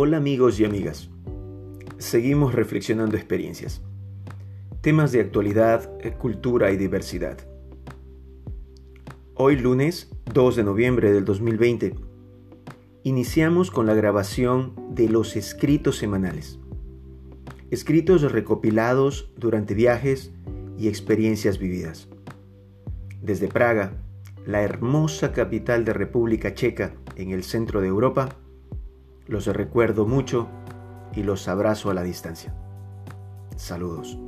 Hola amigos y amigas. Seguimos reflexionando experiencias. Temas de actualidad, eh, cultura y diversidad. Hoy lunes 2 de noviembre del 2020 iniciamos con la grabación de los escritos semanales. Escritos recopilados durante viajes y experiencias vividas. Desde Praga, la hermosa capital de República Checa en el centro de Europa, los recuerdo mucho y los abrazo a la distancia. Saludos.